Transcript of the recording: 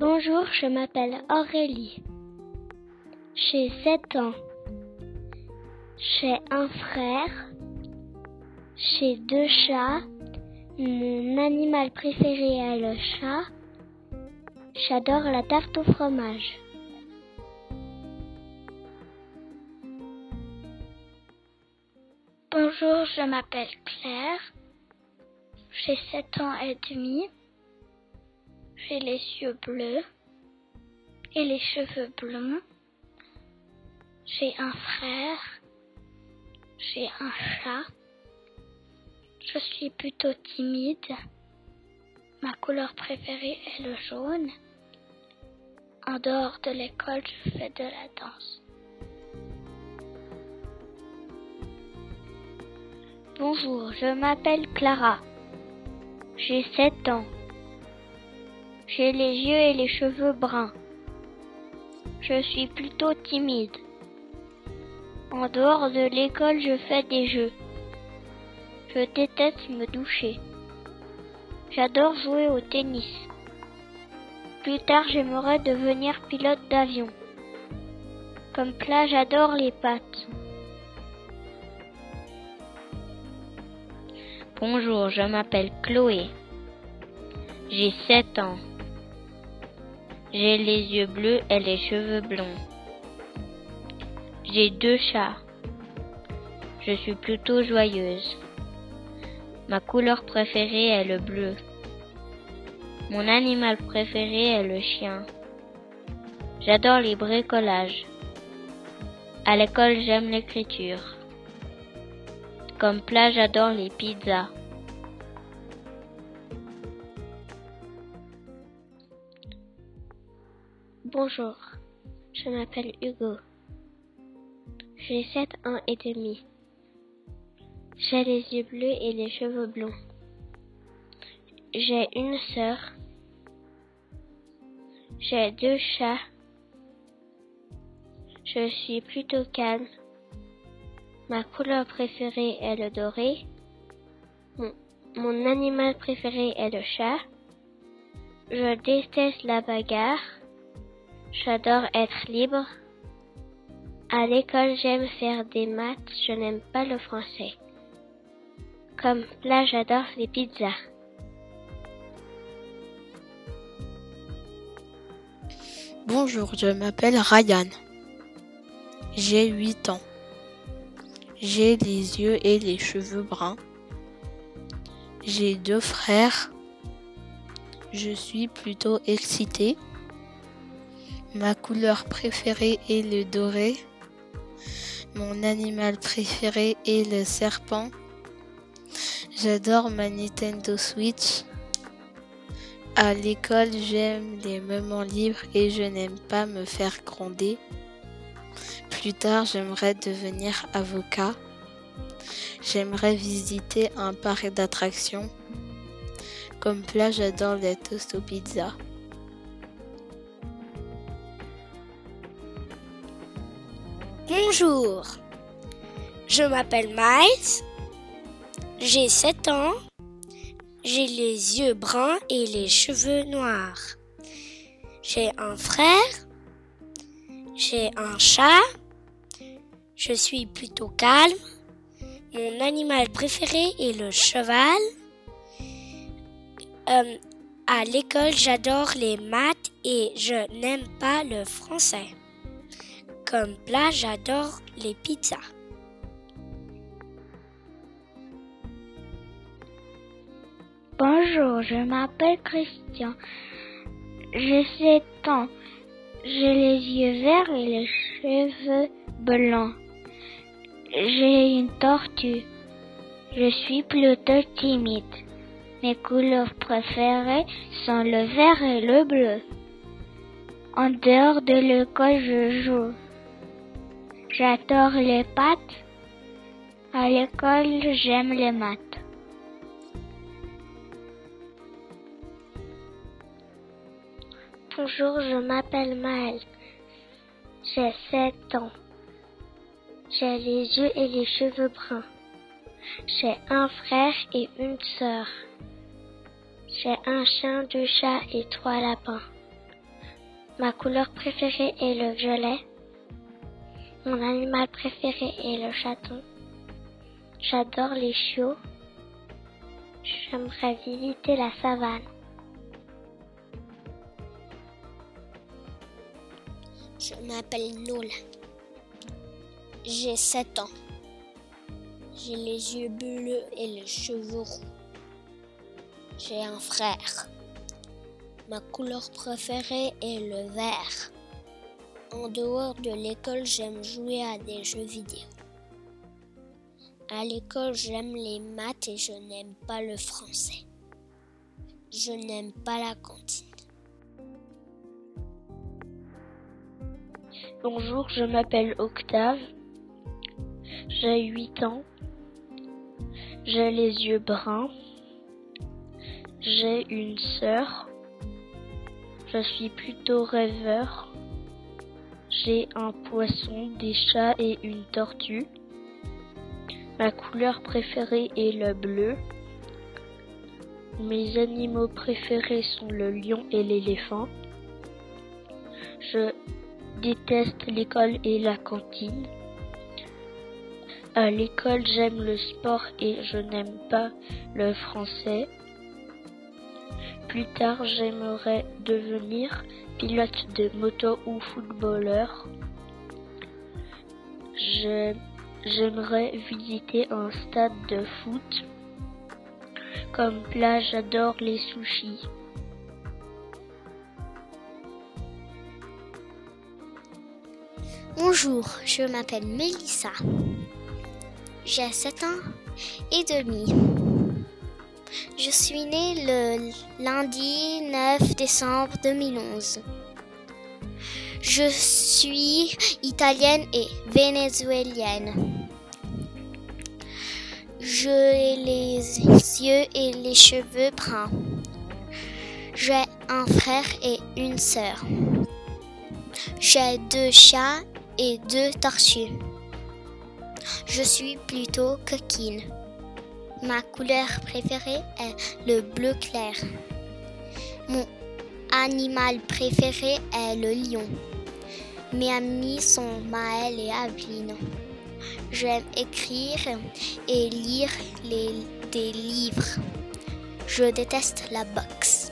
Bonjour, je m'appelle Aurélie. J'ai 7 ans. J'ai un frère. J'ai deux chats. Mon animal préféré est le chat. J'adore la tarte au fromage. Bonjour, je m'appelle Claire. J'ai 7 ans et demi. J'ai les yeux bleus et les cheveux blonds. J'ai un frère. J'ai un chat. Je suis plutôt timide. Ma couleur préférée est le jaune. En dehors de l'école, je fais de la danse. Bonjour, je m'appelle Clara. J'ai 7 ans. J'ai les yeux et les cheveux bruns. Je suis plutôt timide. En dehors de l'école, je fais des jeux. Je déteste me doucher. J'adore jouer au tennis. Plus tard, j'aimerais devenir pilote d'avion. Comme plat, j'adore les pâtes. Bonjour, je m'appelle Chloé. J'ai 7 ans. J'ai les yeux bleus et les cheveux blonds. J'ai deux chats. Je suis plutôt joyeuse. Ma couleur préférée est le bleu. Mon animal préféré est le chien. J'adore les bricolages. À l'école, j'aime l'écriture. Comme plat, j'adore les pizzas. Bonjour, je m'appelle Hugo. J'ai 7 ans et demi. J'ai les yeux bleus et les cheveux blonds. J'ai une sœur. J'ai deux chats. Je suis plutôt calme. Ma couleur préférée est le doré. Mon, animal préféré est le chat. Je déteste la bagarre. J'adore être libre. À l'école, j'aime faire des maths. Je n'aime pas le français. Comme là, j'adore les pizzas. Bonjour, je m'appelle Ryan. J'ai 8 ans. J'ai les yeux et les cheveux bruns. J'ai deux frères. Je suis plutôt excitée. Ma couleur préférée est le doré. Mon animal préféré est le serpent. J'adore ma Nintendo Switch. À l'école, j'aime les moments libres et je n'aime pas me faire gronder. Plus tard, j'aimerais devenir avocat. J'aimerais visiter un parc d'attractions. Comme plat, j'adore les toasts aux pizzas. Bonjour, je m'appelle Miles, j'ai 7 ans, j'ai les yeux bruns et les cheveux noirs. J'ai un frère, j'ai un chat, je suis plutôt calme, mon animal préféré est le cheval. Euh, à l'école, j'adore les maths et je n'aime pas le français. Comme plat, j'adore les pizzas. Bonjour, je m'appelle Christian. J'ai 7 ans. J'ai les yeux verts et les cheveux blancs. J'ai une tortue. Je suis plutôt timide. Mes couleurs préférées sont le vert et le bleu. En dehors de l'école, je joue. J'adore les pâtes. À l'école, j'aime les maths. Bonjour, je m'appelle Maëlle. J'ai 7 ans. J'ai les yeux et les cheveux bruns. J'ai un frère et une sœur. J'ai un chien, deux chats et trois lapins. Ma couleur préférée est le violet. Mon animal préféré est le chaton. J'adore les chiots. J'aimerais visiter la savane. Je m'appelle Nola. J'ai 7 ans. J'ai les yeux bleus et les cheveux roux. J'ai un frère. Ma couleur préférée est le vert. En dehors de l'école, j'aime jouer à des jeux vidéo. À l'école, j'aime les maths et je n'aime pas le français. Je n'aime pas la cantine. Bonjour, je m'appelle Octave. J'ai 8 ans. J'ai les yeux bruns. J'ai une sœur. Je suis plutôt rêveur. J'ai un poisson, des chats et une tortue. Ma couleur préférée est le bleu. Mes animaux préférés sont le lion et l'éléphant. Je déteste l'école et la cantine. À l'école, j'aime le sport et je n'aime pas le français. Plus tard, j'aimerais devenir pilote de moto ou footballeur. J'aimerais visiter un stade de foot. Comme plat, j'adore les sushis. Bonjour, je m'appelle Melissa. J'ai 7 ans et demi. Je suis née le lundi 9 décembre 2011. Je suis italienne et vénézuélienne. J'ai les yeux et les cheveux bruns. J'ai un frère et une sœur. J'ai deux chats et deux tortues. Je suis plutôt coquine. Ma couleur préférée est le bleu clair. Mon animal préféré est le lion. Mes amis sont Maël et Aveline. J'aime écrire et lire des livres. Je déteste la boxe.